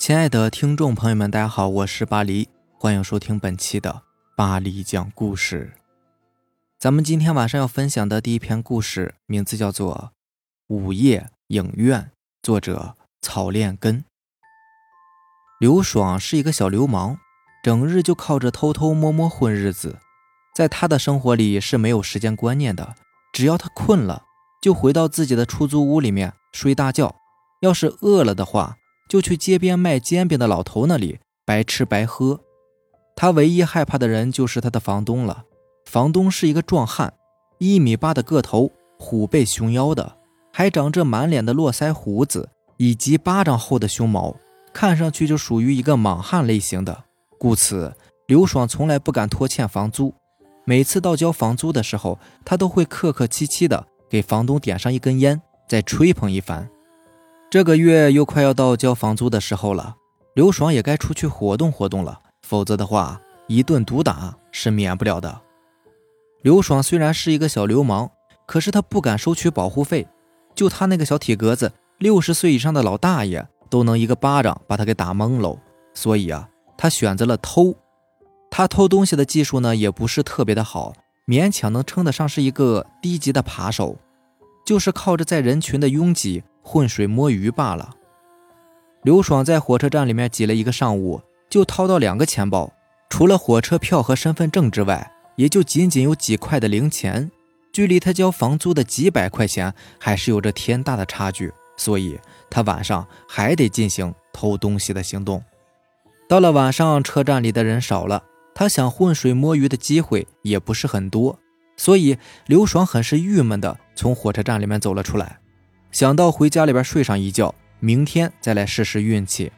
亲爱的听众朋友们，大家好，我是巴黎，欢迎收听本期的巴黎讲故事。咱们今天晚上要分享的第一篇故事，名字叫做《午夜影院》，作者草炼根。刘爽是一个小流氓，整日就靠着偷偷摸摸混日子。在他的生活里是没有时间观念的，只要他困了，就回到自己的出租屋里面睡大觉；要是饿了的话，就去街边卖煎饼的老头那里白吃白喝。他唯一害怕的人就是他的房东了。房东是一个壮汉，一米八的个头，虎背熊腰的，还长着满脸的络腮胡子以及巴掌厚的胸毛，看上去就属于一个莽汉类型的。故此，刘爽从来不敢拖欠房租。每次到交房租的时候，他都会客客气气的给房东点上一根烟，再吹捧一番。这个月又快要到交房租的时候了，刘爽也该出去活动活动了，否则的话，一顿毒打是免不了的。刘爽虽然是一个小流氓，可是他不敢收取保护费，就他那个小体格子，六十岁以上的老大爷都能一个巴掌把他给打懵喽。所以啊，他选择了偷。他偷东西的技术呢，也不是特别的好，勉强能称得上是一个低级的扒手，就是靠着在人群的拥挤浑水摸鱼罢了。刘爽在火车站里面挤了一个上午，就掏到两个钱包，除了火车票和身份证之外，也就仅仅有几块的零钱，距离他交房租的几百块钱还是有着天大的差距，所以他晚上还得进行偷东西的行动。到了晚上，车站里的人少了。他想浑水摸鱼的机会也不是很多，所以刘爽很是郁闷的从火车站里面走了出来，想到回家里边睡上一觉，明天再来试试运气。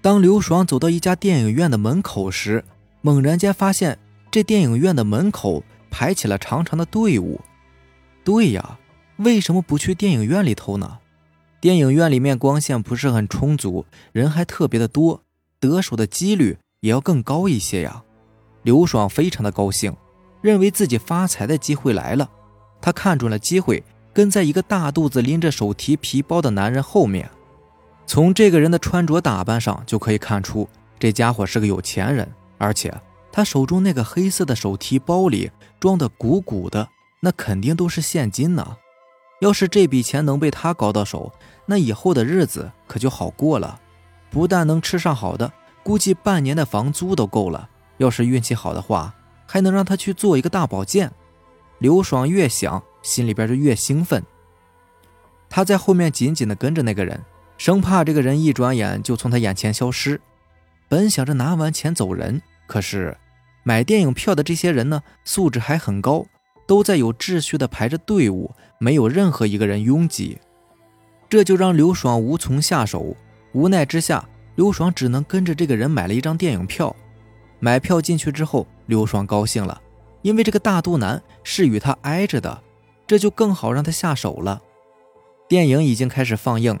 当刘爽走到一家电影院的门口时，猛然间发现这电影院的门口排起了长长的队伍。对呀，为什么不去电影院里偷呢？电影院里面光线不是很充足，人还特别的多，得手的几率也要更高一些呀。刘爽非常的高兴，认为自己发财的机会来了。他看准了机会，跟在一个大肚子拎着手提皮包的男人后面。从这个人的穿着打扮上就可以看出，这家伙是个有钱人。而且他手中那个黑色的手提包里装的鼓鼓的，那肯定都是现金呢。要是这笔钱能被他搞到手，那以后的日子可就好过了。不但能吃上好的，估计半年的房租都够了。要是运气好的话，还能让他去做一个大保健。刘爽越想，心里边就越兴奋。他在后面紧紧地跟着那个人，生怕这个人一转眼就从他眼前消失。本想着拿完钱走人，可是买电影票的这些人呢，素质还很高，都在有秩序地排着队伍，没有任何一个人拥挤。这就让刘爽无从下手。无奈之下，刘爽只能跟着这个人买了一张电影票。买票进去之后，刘爽高兴了，因为这个大肚腩是与他挨着的，这就更好让他下手了。电影已经开始放映，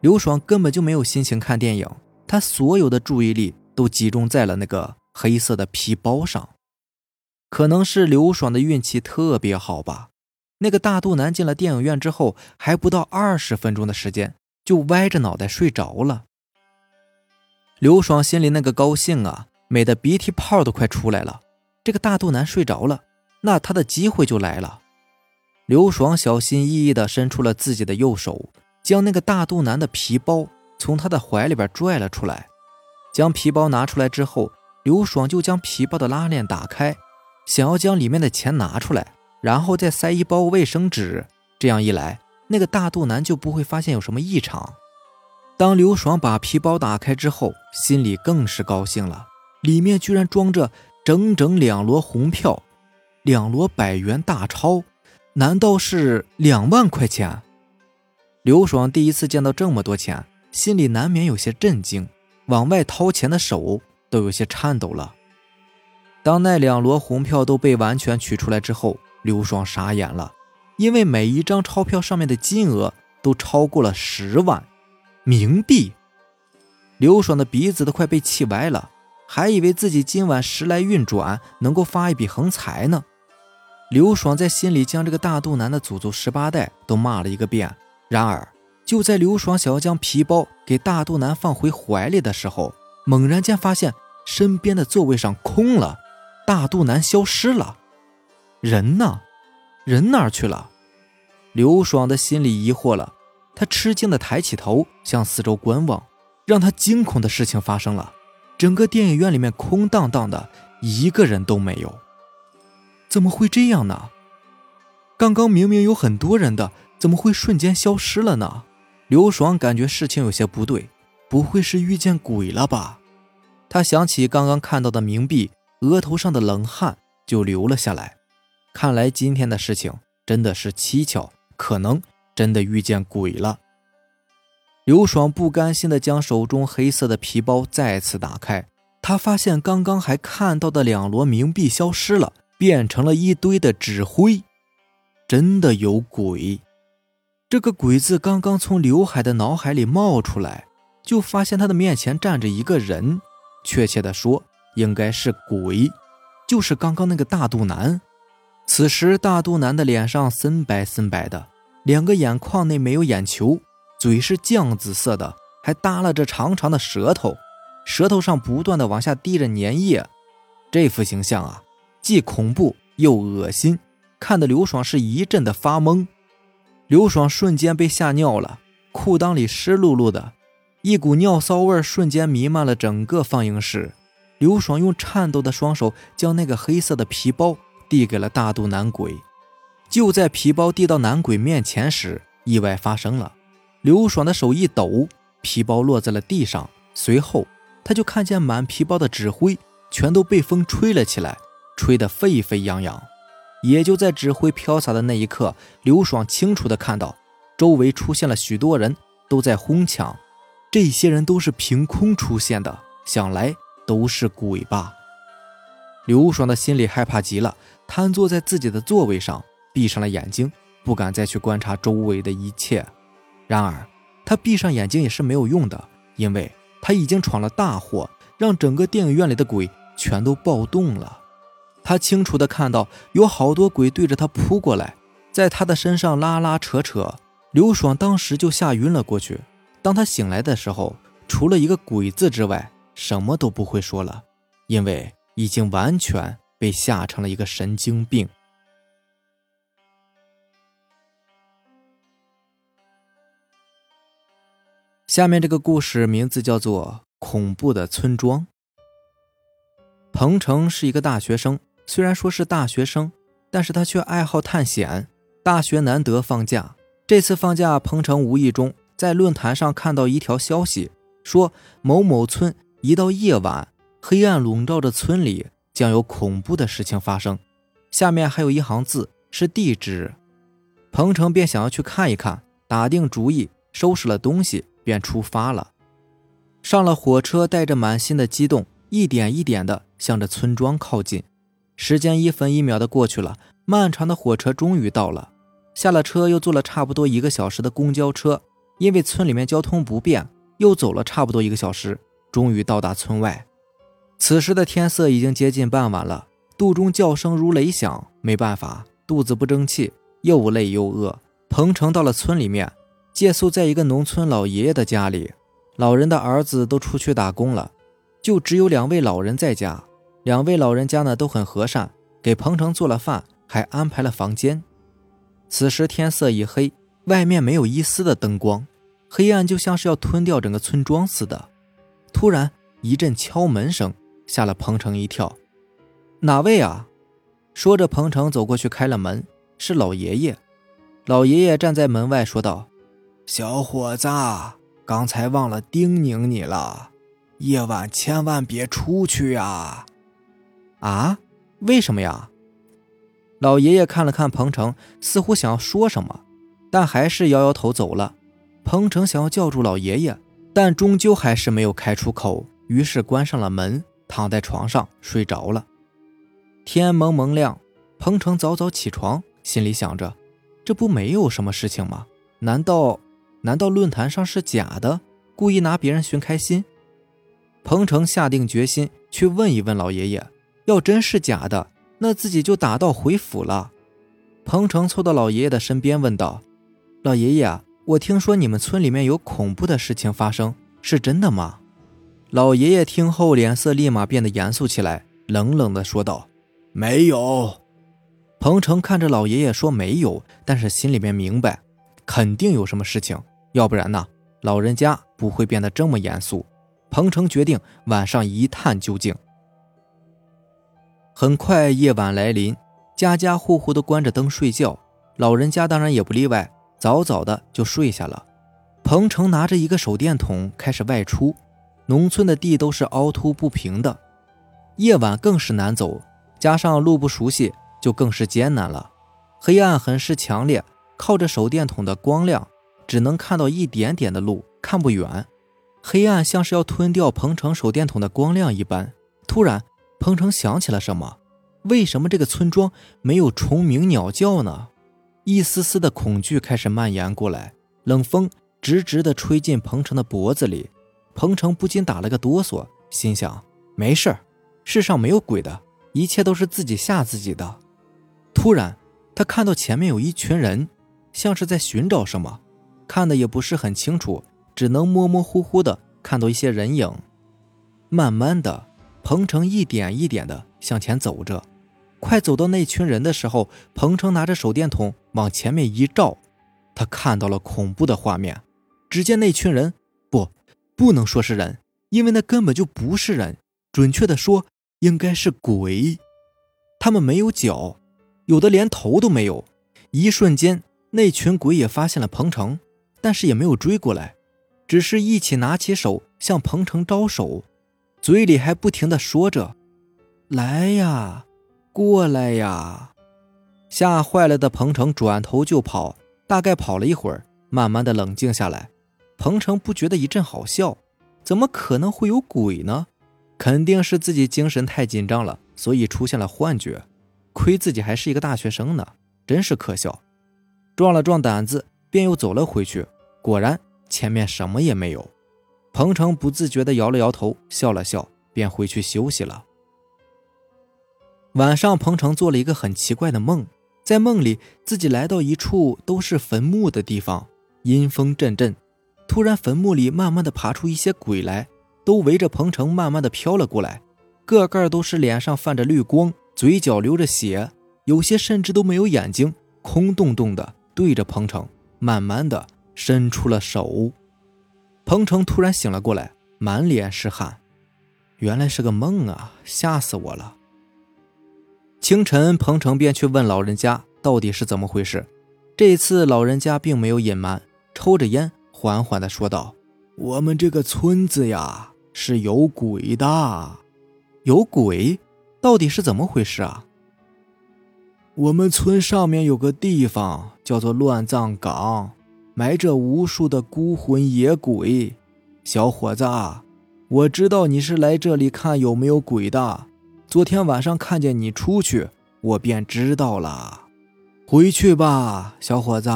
刘爽根本就没有心情看电影，他所有的注意力都集中在了那个黑色的皮包上。可能是刘爽的运气特别好吧，那个大肚腩进了电影院之后，还不到二十分钟的时间，就歪着脑袋睡着了。刘爽心里那个高兴啊！美的鼻涕泡都快出来了。这个大肚腩睡着了，那他的机会就来了。刘爽小心翼翼地伸出了自己的右手，将那个大肚腩的皮包从他的怀里边拽了出来。将皮包拿出来之后，刘爽就将皮包的拉链打开，想要将里面的钱拿出来，然后再塞一包卫生纸。这样一来，那个大肚腩就不会发现有什么异常。当刘爽把皮包打开之后，心里更是高兴了。里面居然装着整整两摞红票，两摞百元大钞，难道是两万块钱？刘爽第一次见到这么多钱，心里难免有些震惊，往外掏钱的手都有些颤抖了。当那两摞红票都被完全取出来之后，刘爽傻眼了，因为每一张钞票上面的金额都超过了十万冥币。刘爽的鼻子都快被气歪了。还以为自己今晚时来运转，能够发一笔横财呢。刘爽在心里将这个大肚腩的祖宗十八代都骂了一个遍。然而，就在刘爽想要将皮包给大肚腩放回怀里的时候，猛然间发现身边的座位上空了，大肚腩消失了，人呢？人哪儿去了？刘爽的心里疑惑了，他吃惊的抬起头向四周观望，让他惊恐的事情发生了，整个电影院里面空荡荡的，一个人都没有。怎么会这样呢？刚刚明明有很多人的，怎么会瞬间消失了呢？刘爽感觉事情有些不对，不会是遇见鬼了吧？他想起刚刚看到的冥币，额头上的冷汗就流了下来。看来今天的事情真的是蹊跷，可能真的遇见鬼了。刘爽不甘心地将手中黑色的皮包再次打开，他发现刚刚还看到的两摞冥币消失了，变成了一堆的纸灰。真的有鬼！这个“鬼”字刚刚从刘海的脑海里冒出来，就发现他的面前站着一个人，确切的说，应该是鬼，就是刚刚那个大肚腩。此时，大肚腩的脸上森白森白的，两个眼眶内没有眼球，嘴是酱紫色的，还耷拉着长长的舌头，舌头上不断的往下滴着粘液。这副形象啊，既恐怖又恶心，看得刘爽是一阵的发懵。刘爽瞬间被吓尿了，裤裆里湿漉漉的，一股尿骚味瞬间弥漫了整个放映室。刘爽用颤抖的双手将那个黑色的皮包递给了大肚男鬼。就在皮包递到男鬼面前时，意外发生了。刘爽的手一抖，皮包落在了地上，随后他就看见满皮包的纸灰全都被风吹了起来，吹得沸沸扬扬。也就在纸灰飘洒的那一刻，刘爽清楚地看到，周围出现了许多人，都在哄抢。这些人都是凭空出现的，想来都是鬼吧。刘爽的心里害怕极了，瘫坐在自己的座位上，闭上了眼睛，不敢再去观察周围的一切。然而，他闭上眼睛也是没有用的，因为他已经闯了大祸，让整个电影院里的鬼全都暴动了。他清楚地看到有好多鬼对着他扑过来，在他的身上拉拉扯扯。刘爽当时就吓晕了过去。当他醒来的时候，除了一个“鬼”字之外，什么都不会说了，因为已经完全被吓成了一个神经病。下面这个故事名字叫做《恐怖的村庄》。彭程是一个大学生。虽然说是大学生，但是他却爱好探险。大学难得放假，这次放假，彭程无意中在论坛上看到一条消息，说某某村一到夜晚，黑暗笼罩着村里，将有恐怖的事情发生。下面还有一行字，是地址。彭程便想要去看一看，打定主意，收拾了东西，便出发了。上了火车，带着满心的激动，一点一点的向着村庄靠近。时间一分一秒的过去了，漫长的火车终于到了。下了车，又坐了差不多一个小时的公交车，因为村里面交通不便，又走了差不多一个小时，终于到达村外。此时的天色已经接近傍晚了，肚中叫声如雷响。没办法，肚子不争气，又累又饿。彭程到了村里面，借宿在一个农村老爷爷的家里。老人的儿子都出去打工了，就只有两位老人在家。两位老人家呢都很和善，给彭程做了饭，还安排了房间。此时天色已黑，外面没有一丝的灯光，黑暗就像是要吞掉整个村庄似的。突然一阵敲门声，吓了彭程一跳。哪位啊？说着，彭程走过去开了门，是老爷爷。老爷爷站在门外说道：“小伙子，刚才忘了叮咛你了，夜晚千万别出去啊。”啊，为什么呀？老爷爷看了看彭程，似乎想要说什么，但还是摇摇头走了。彭程想要叫住老爷爷，但终究还是没有开出口，于是关上了门，躺在床上睡着了。天蒙蒙亮，彭程早早起床，心里想着：这不没有什么事情吗？难道难道论坛上是假的，故意拿别人寻开心？彭程下定决心去问一问老爷爷。要真是假的，那自己就打道回府了。彭程凑到老爷爷的身边问道：“老爷爷，我听说你们村里面有恐怖的事情发生，是真的吗？老爷爷听后脸色立马变得严肃起来，冷冷的说道：“没有。”彭程看着老爷爷说没有，但是心里面明白，肯定有什么事情，要不然呢，老人家不会变得这么严肃。彭程决定晚上一探究竟。很快夜晚来临，家家户户都关着灯睡觉，老人家当然也不例外，早早的就睡下了。彭程拿着一个手电筒开始外出。农村的地都是凹凸不平的，夜晚更是难走，加上路不熟悉。就更是艰难了，黑暗很是强烈，靠着手电筒的光亮，只能看到一点点的路，看不远。黑暗像是要吞掉彭程手电筒的光亮一般。突然，彭程想起了什么：为什么这个村庄没有虫鸣鸟叫呢？一丝丝的恐惧开始蔓延过来，冷风直直的吹进彭程的脖子里，彭程不禁打了个哆嗦，心想：没事世上没有鬼的，一切都是自己吓自己的。突然，他看到前面有一群人，像是在寻找什么，看的也不是很清楚，只能模模糊糊的看到一些人影。慢慢的，彭程一点一点的向前走着，快走到那群人的时候，彭程拿着手电筒往前面一照，他看到了恐怖的画面。只见那群人，不，不能说是人，因为那根本就不是人，准确的说，应该是鬼。他们没有脚。有的连头都没有，一瞬间，那群鬼也发现了彭程，但是也没有追过来，只是一起拿起手向彭程招手，嘴里还不停的说着：“来呀，过来呀！”吓坏了的彭程转头就跑，大概跑了一会儿，慢慢的冷静下来。彭程不觉得一阵好笑，怎么可能会有鬼呢？肯定是自己精神太紧张了，所以出现了幻觉。亏自己还是一个大学生呢，真是可笑！壮了壮胆子，便又走了回去。果然，前面什么也没有。彭程不自觉地摇了摇头，笑了笑，便回去休息了。晚上，彭程做了一个很奇怪的梦，在梦里，自己来到一处都是坟墓的地方，阴风阵阵。突然，坟墓里慢慢地爬出一些鬼来，都围着彭程慢慢地飘了过来，个个都是脸上泛着绿光。嘴角流着血，有些甚至都没有眼睛，空洞洞的对着彭程，慢慢的伸出了手。彭程突然醒了过来，满脸是汗，原来是个梦啊，吓死我了。清晨，彭程便去问老人家到底是怎么回事。这次老人家并没有隐瞒，抽着烟，缓缓的说道：“我们这个村子呀，是有鬼的，有鬼。”到底是怎么回事啊？我们村上面有个地方叫做乱葬岗，埋着无数的孤魂野鬼。小伙子，我知道你是来这里看有没有鬼的。昨天晚上看见你出去，我便知道了。回去吧，小伙子。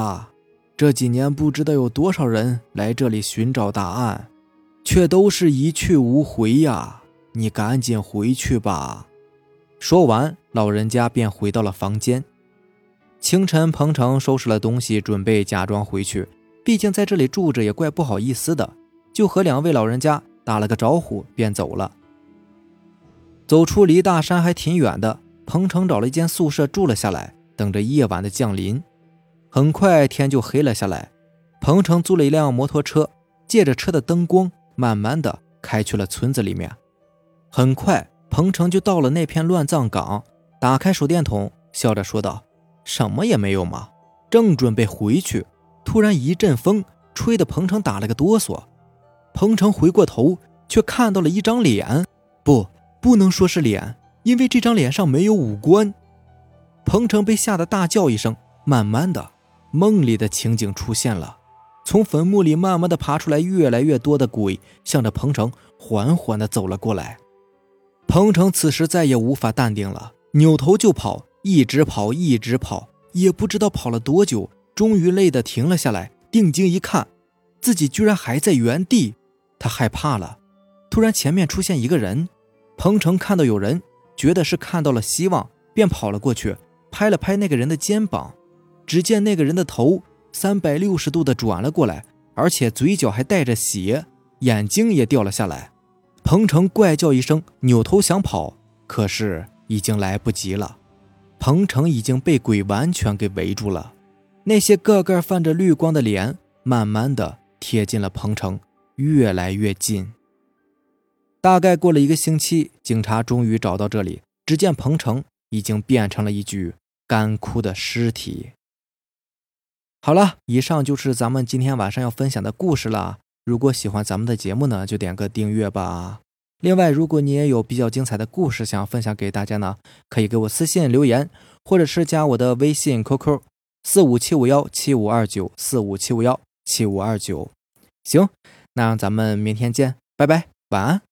这几年不知道有多少人来这里寻找答案，却都是一去无回呀。你赶紧回去吧。说完，老人家便回到了房间。清晨，彭程收拾了东西，准备假装回去。毕竟在这里住着也怪不好意思的，就和两位老人家打了个招呼，便走了。走出离大山还挺远的，彭程找了一间宿舍住了下来，等着夜晚的降临。很快天就黑了下来，彭程租了一辆摩托车，借着车的灯光，慢慢的开去了村子里面。很快。彭程就到了那片乱葬岗，打开手电筒，笑着说道：“什么也没有嘛。”正准备回去，突然一阵风吹得彭程打了个哆嗦。彭程回过头，却看到了一张脸，不，不能说是脸，因为这张脸上没有五官。彭程被吓得大叫一声，慢慢的，梦里的情景出现了，从坟墓里慢慢的爬出来越来越多的鬼，向着彭程缓缓的走了过来。彭程此时再也无法淡定了，扭头就跑，一直跑，一直跑，也不知道跑了多久，终于累得停了下来。定睛一看，自己居然还在原地，他害怕了。突然，前面出现一个人，彭程看到有人，觉得是看到了希望，便跑了过去，拍了拍那个人的肩膀。只见那个人的头三百六十度的转了过来，而且嘴角还带着血，眼睛也掉了下来。彭城怪叫一声，扭头想跑，可是已经来不及了。彭城已经被鬼完全给围住了，那些个个泛着绿光的脸，慢慢的贴近了彭城，越来越近。大概过了一个星期，警察终于找到这里，只见彭城已经变成了一具干枯的尸体。好了，以上就是咱们今天晚上要分享的故事了。如果喜欢咱们的节目呢，就点个订阅吧。另外，如果你也有比较精彩的故事想分享给大家呢，可以给我私信留言，或者是加我的微信 QQ 四五七五幺七五二九四五七五幺七五二九。行，那咱们明天见，拜拜，晚安。